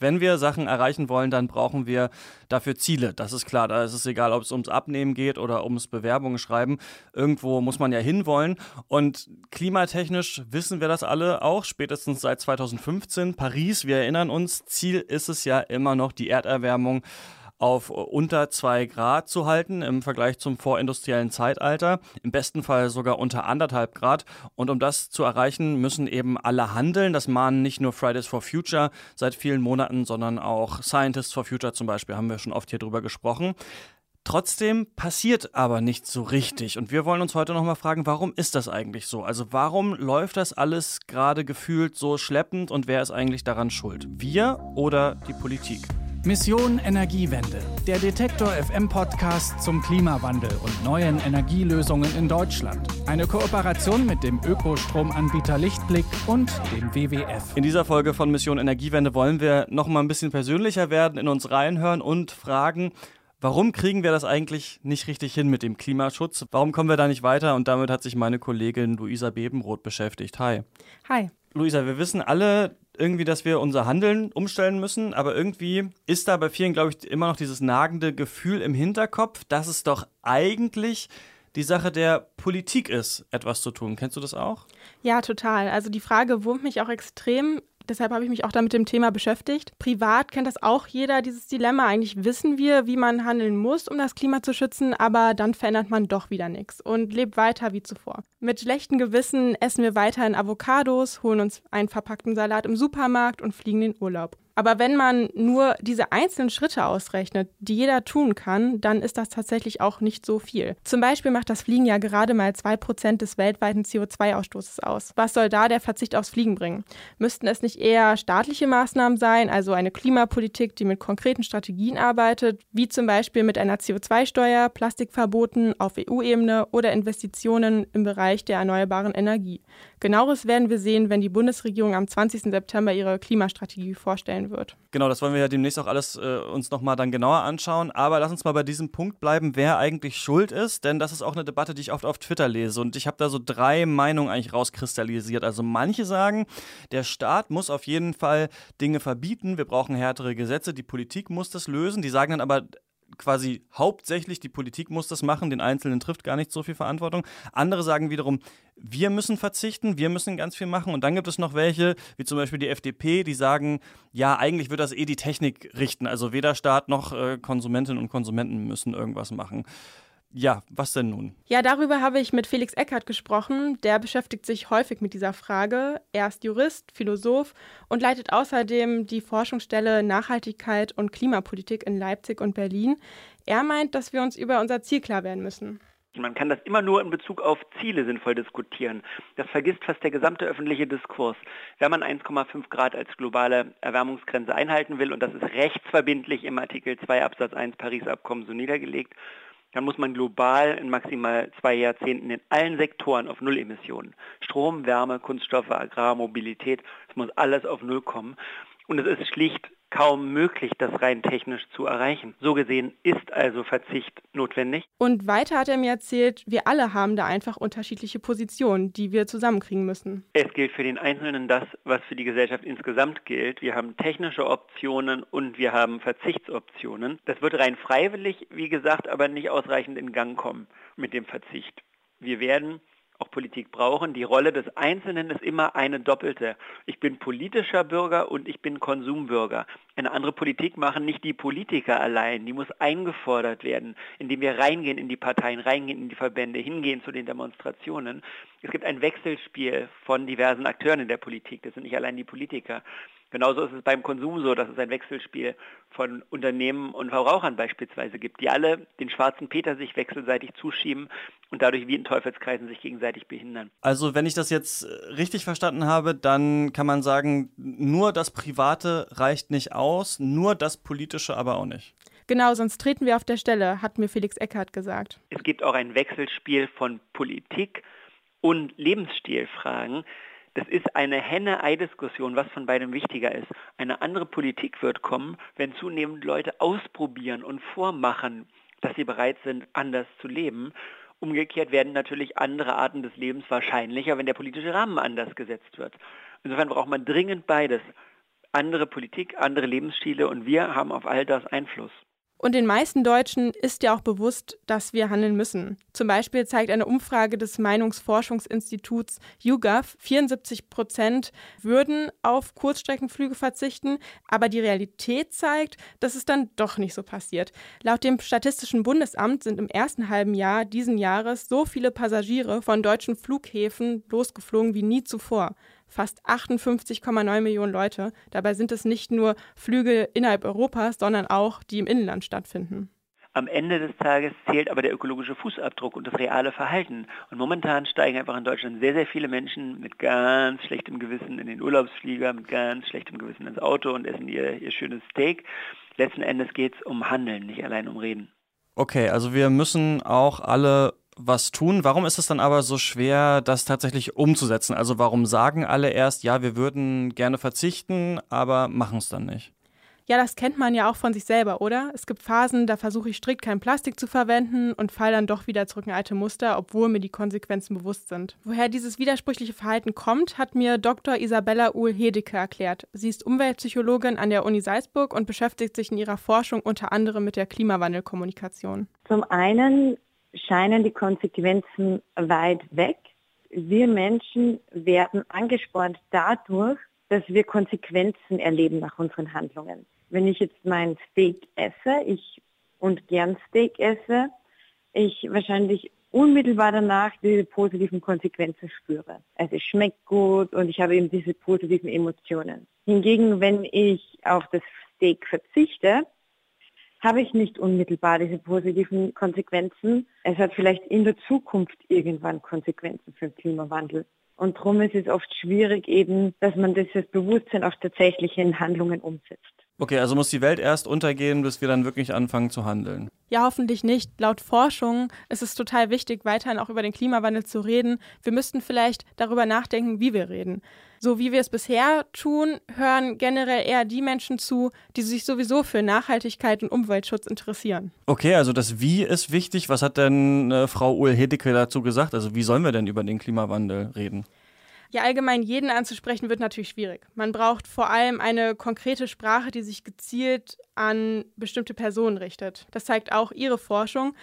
Wenn wir Sachen erreichen wollen, dann brauchen wir dafür Ziele. Das ist klar. Da ist es egal, ob es ums Abnehmen geht oder ums Bewerbungen schreiben. Irgendwo muss man ja hinwollen. Und klimatechnisch wissen wir das alle auch, spätestens seit 2015. Paris, wir erinnern uns, Ziel ist es ja immer noch die Erderwärmung auf unter zwei Grad zu halten im Vergleich zum vorindustriellen Zeitalter, im besten Fall sogar unter anderthalb Grad. Und um das zu erreichen, müssen eben alle handeln. Das mahnen nicht nur Fridays for Future seit vielen Monaten, sondern auch Scientists for Future zum Beispiel, haben wir schon oft hier drüber gesprochen. Trotzdem passiert aber nicht so richtig. Und wir wollen uns heute nochmal fragen, warum ist das eigentlich so? Also warum läuft das alles gerade gefühlt so schleppend und wer ist eigentlich daran schuld? Wir oder die Politik? Mission Energiewende, der Detektor FM Podcast zum Klimawandel und neuen Energielösungen in Deutschland. Eine Kooperation mit dem Ökostromanbieter Lichtblick und dem WWF. In dieser Folge von Mission Energiewende wollen wir noch mal ein bisschen persönlicher werden, in uns reinhören und fragen, Warum kriegen wir das eigentlich nicht richtig hin mit dem Klimaschutz? Warum kommen wir da nicht weiter? Und damit hat sich meine Kollegin Luisa Bebenroth beschäftigt. Hi. Hi. Luisa, wir wissen alle irgendwie, dass wir unser Handeln umstellen müssen, aber irgendwie ist da bei vielen, glaube ich, immer noch dieses nagende Gefühl im Hinterkopf, dass es doch eigentlich die Sache der Politik ist, etwas zu tun. Kennst du das auch? Ja, total. Also die Frage wurmt mich auch extrem. Deshalb habe ich mich auch da mit dem Thema beschäftigt. Privat kennt das auch jeder, dieses Dilemma. Eigentlich wissen wir, wie man handeln muss, um das Klima zu schützen, aber dann verändert man doch wieder nichts und lebt weiter wie zuvor. Mit schlechtem Gewissen essen wir weiterhin Avocados, holen uns einen verpackten Salat im Supermarkt und fliegen in den Urlaub. Aber wenn man nur diese einzelnen Schritte ausrechnet, die jeder tun kann, dann ist das tatsächlich auch nicht so viel. Zum Beispiel macht das Fliegen ja gerade mal 2% des weltweiten CO2-Ausstoßes aus. Was soll da der Verzicht aufs Fliegen bringen? Müssten es nicht eher staatliche Maßnahmen sein, also eine Klimapolitik, die mit konkreten Strategien arbeitet, wie zum Beispiel mit einer CO2-Steuer, Plastikverboten auf EU-Ebene oder Investitionen im Bereich der erneuerbaren Energie? Genaueres werden wir sehen, wenn die Bundesregierung am 20. September ihre Klimastrategie vorstellen wird. Genau, das wollen wir ja demnächst auch alles äh, uns nochmal dann genauer anschauen. Aber lass uns mal bei diesem Punkt bleiben, wer eigentlich schuld ist, denn das ist auch eine Debatte, die ich oft auf Twitter lese. Und ich habe da so drei Meinungen eigentlich rauskristallisiert. Also manche sagen, der Staat muss auf jeden Fall Dinge verbieten, wir brauchen härtere Gesetze, die Politik muss das lösen. Die sagen dann aber, quasi hauptsächlich die Politik muss das machen, den Einzelnen trifft gar nicht so viel Verantwortung. Andere sagen wiederum, wir müssen verzichten, wir müssen ganz viel machen. Und dann gibt es noch welche, wie zum Beispiel die FDP, die sagen, ja, eigentlich wird das eh die Technik richten. Also weder Staat noch äh, Konsumentinnen und Konsumenten müssen irgendwas machen. Ja, was denn nun? Ja, darüber habe ich mit Felix Eckert gesprochen. Der beschäftigt sich häufig mit dieser Frage. Er ist Jurist, Philosoph und leitet außerdem die Forschungsstelle Nachhaltigkeit und Klimapolitik in Leipzig und Berlin. Er meint, dass wir uns über unser Ziel klar werden müssen. Man kann das immer nur in Bezug auf Ziele sinnvoll diskutieren. Das vergisst fast der gesamte öffentliche Diskurs. Wenn man 1,5 Grad als globale Erwärmungsgrenze einhalten will, und das ist rechtsverbindlich im Artikel 2 Absatz 1 Paris-Abkommen so niedergelegt, dann muss man global in maximal zwei Jahrzehnten in allen Sektoren auf Nullemissionen. Strom, Wärme, Kunststoffe, Agrar, Mobilität, es muss alles auf Null kommen. Und es ist schlicht kaum möglich, das rein technisch zu erreichen. So gesehen ist also Verzicht notwendig. Und weiter hat er mir erzählt, wir alle haben da einfach unterschiedliche Positionen, die wir zusammenkriegen müssen. Es gilt für den Einzelnen das, was für die Gesellschaft insgesamt gilt. Wir haben technische Optionen und wir haben Verzichtsoptionen. Das wird rein freiwillig, wie gesagt, aber nicht ausreichend in Gang kommen mit dem Verzicht. Wir werden auch Politik brauchen. Die Rolle des Einzelnen ist immer eine doppelte. Ich bin politischer Bürger und ich bin Konsumbürger. Eine andere Politik machen nicht die Politiker allein. Die muss eingefordert werden, indem wir reingehen in die Parteien, reingehen in die Verbände, hingehen zu den Demonstrationen. Es gibt ein Wechselspiel von diversen Akteuren in der Politik. Das sind nicht allein die Politiker. Genauso ist es beim Konsum so, dass es ein Wechselspiel von Unternehmen und Verbrauchern beispielsweise gibt, die alle den schwarzen Peter sich wechselseitig zuschieben und dadurch wie in Teufelskreisen sich gegenseitig behindern. Also wenn ich das jetzt richtig verstanden habe, dann kann man sagen, nur das Private reicht nicht aus, nur das Politische aber auch nicht. Genau, sonst treten wir auf der Stelle, hat mir Felix Eckhardt gesagt. Es gibt auch ein Wechselspiel von Politik und Lebensstilfragen. Das ist eine Henne-Ei-Diskussion, was von beidem wichtiger ist. Eine andere Politik wird kommen, wenn zunehmend Leute ausprobieren und vormachen, dass sie bereit sind, anders zu leben. Umgekehrt werden natürlich andere Arten des Lebens wahrscheinlicher, wenn der politische Rahmen anders gesetzt wird. Insofern braucht man dringend beides. andere Politik, andere Lebensstile und wir haben auf all das Einfluss. Und den meisten Deutschen ist ja auch bewusst, dass wir handeln müssen. Zum Beispiel zeigt eine Umfrage des Meinungsforschungsinstituts YouGov, 74 Prozent würden auf Kurzstreckenflüge verzichten, aber die Realität zeigt, dass es dann doch nicht so passiert. Laut dem Statistischen Bundesamt sind im ersten halben Jahr diesen Jahres so viele Passagiere von deutschen Flughäfen losgeflogen wie nie zuvor fast 58,9 Millionen Leute. Dabei sind es nicht nur Flüge innerhalb Europas, sondern auch die im Inland stattfinden. Am Ende des Tages zählt aber der ökologische Fußabdruck und das reale Verhalten. Und momentan steigen einfach in Deutschland sehr, sehr viele Menschen mit ganz schlechtem Gewissen in den Urlaubsflieger, mit ganz schlechtem Gewissen ins Auto und essen ihr, ihr schönes Steak. Letzten Endes geht es um Handeln, nicht allein um Reden. Okay, also wir müssen auch alle was tun. Warum ist es dann aber so schwer, das tatsächlich umzusetzen? Also warum sagen alle erst, ja, wir würden gerne verzichten, aber machen es dann nicht? Ja, das kennt man ja auch von sich selber, oder? Es gibt Phasen, da versuche ich strikt kein Plastik zu verwenden und falle dann doch wieder zurück in alte Muster, obwohl mir die Konsequenzen bewusst sind. Woher dieses widersprüchliche Verhalten kommt, hat mir Dr. Isabella Uhl-Hedeke erklärt. Sie ist Umweltpsychologin an der Uni Salzburg und beschäftigt sich in ihrer Forschung unter anderem mit der Klimawandelkommunikation. Zum einen scheinen die Konsequenzen weit weg. Wir Menschen werden angespornt dadurch, dass wir Konsequenzen erleben nach unseren Handlungen. Wenn ich jetzt mein Steak esse, ich und gern Steak esse, ich wahrscheinlich unmittelbar danach diese positiven Konsequenzen spüre. Also es schmeckt gut und ich habe eben diese positiven Emotionen. Hingegen, wenn ich auf das Steak verzichte, habe ich nicht unmittelbar diese positiven Konsequenzen. Es hat vielleicht in der Zukunft irgendwann Konsequenzen für den Klimawandel. Und darum ist es oft schwierig eben, dass man dieses Bewusstsein auch tatsächlich in Handlungen umsetzt. Okay, also muss die Welt erst untergehen, bis wir dann wirklich anfangen zu handeln. Ja, hoffentlich nicht. Laut Forschung ist es total wichtig, weiterhin auch über den Klimawandel zu reden. Wir müssten vielleicht darüber nachdenken, wie wir reden. So wie wir es bisher tun, hören generell eher die Menschen zu, die sich sowieso für Nachhaltigkeit und Umweltschutz interessieren. Okay, also das Wie ist wichtig. Was hat denn äh, Frau Uhl-Hedecke dazu gesagt? Also wie sollen wir denn über den Klimawandel reden? Ja, allgemein jeden anzusprechen wird natürlich schwierig. Man braucht vor allem eine konkrete Sprache, die sich gezielt an bestimmte Personen richtet. Das zeigt auch ihre Forschung.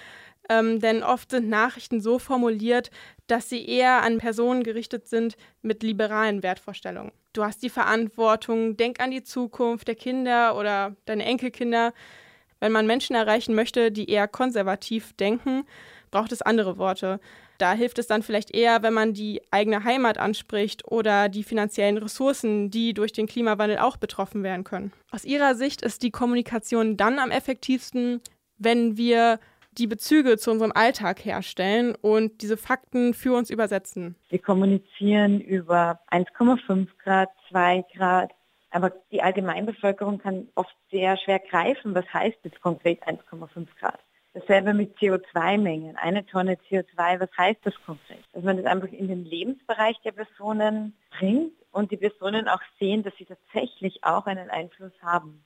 Ähm, denn oft sind Nachrichten so formuliert, dass sie eher an Personen gerichtet sind mit liberalen Wertvorstellungen. Du hast die Verantwortung, denk an die Zukunft der Kinder oder deine Enkelkinder. Wenn man Menschen erreichen möchte, die eher konservativ denken, braucht es andere Worte. Da hilft es dann vielleicht eher, wenn man die eigene Heimat anspricht oder die finanziellen Ressourcen, die durch den Klimawandel auch betroffen werden können. Aus Ihrer Sicht ist die Kommunikation dann am effektivsten, wenn wir die Bezüge zu unserem Alltag herstellen und diese Fakten für uns übersetzen. Wir kommunizieren über 1,5 Grad, 2 Grad, aber die Allgemeinbevölkerung kann oft sehr schwer greifen, was heißt jetzt konkret 1,5 Grad. Dasselbe mit CO2-Mengen. Eine Tonne CO2, was heißt das konkret? Dass man das einfach in den Lebensbereich der Personen bringt und die Personen auch sehen, dass sie tatsächlich auch einen Einfluss haben.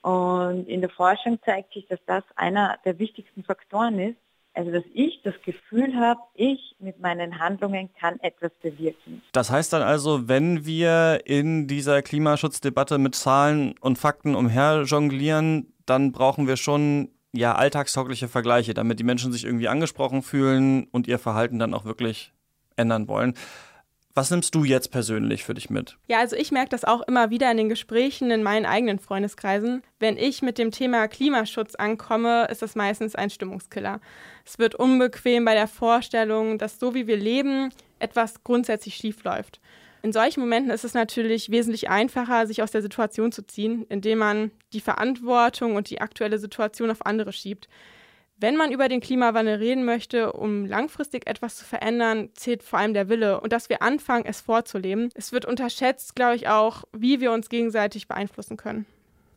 Und in der Forschung zeigt sich, dass das einer der wichtigsten Faktoren ist. Also dass ich das Gefühl habe, ich mit meinen Handlungen kann etwas bewirken. Das heißt dann also, wenn wir in dieser Klimaschutzdebatte mit Zahlen und Fakten umherjonglieren, dann brauchen wir schon ja alltagstaugliche Vergleiche, damit die Menschen sich irgendwie angesprochen fühlen und ihr Verhalten dann auch wirklich ändern wollen. Was nimmst du jetzt persönlich für dich mit? Ja, also ich merke das auch immer wieder in den Gesprächen in meinen eigenen Freundeskreisen. Wenn ich mit dem Thema Klimaschutz ankomme, ist das meistens ein Stimmungskiller. Es wird unbequem bei der Vorstellung, dass so wie wir leben, etwas grundsätzlich schief läuft. In solchen Momenten ist es natürlich wesentlich einfacher, sich aus der Situation zu ziehen, indem man die Verantwortung und die aktuelle Situation auf andere schiebt. Wenn man über den Klimawandel reden möchte, um langfristig etwas zu verändern, zählt vor allem der Wille und dass wir anfangen, es vorzuleben. Es wird unterschätzt, glaube ich, auch, wie wir uns gegenseitig beeinflussen können.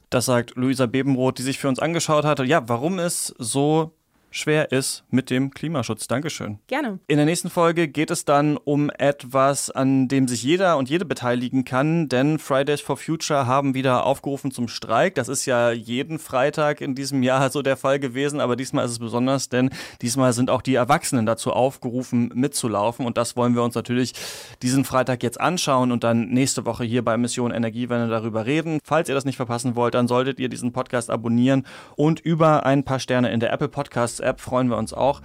Das sagt Luisa Bebenroth, die sich für uns angeschaut hatte. Ja, warum es so schwer ist mit dem Klimaschutz. Dankeschön. Gerne. In der nächsten Folge geht es dann um etwas, an dem sich jeder und jede beteiligen kann, denn Fridays for Future haben wieder aufgerufen zum Streik. Das ist ja jeden Freitag in diesem Jahr so der Fall gewesen, aber diesmal ist es besonders, denn diesmal sind auch die Erwachsenen dazu aufgerufen, mitzulaufen und das wollen wir uns natürlich diesen Freitag jetzt anschauen und dann nächste Woche hier bei Mission Energiewende darüber reden. Falls ihr das nicht verpassen wollt, dann solltet ihr diesen Podcast abonnieren und über ein paar Sterne in der Apple Podcasts App freuen wir uns auch.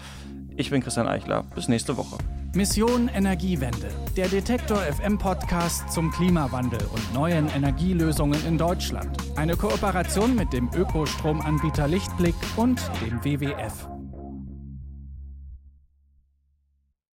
Ich bin Christian Eichler. Bis nächste Woche. Mission Energiewende. Der Detektor FM Podcast zum Klimawandel und neuen Energielösungen in Deutschland. Eine Kooperation mit dem Ökostromanbieter Lichtblick und dem WWF.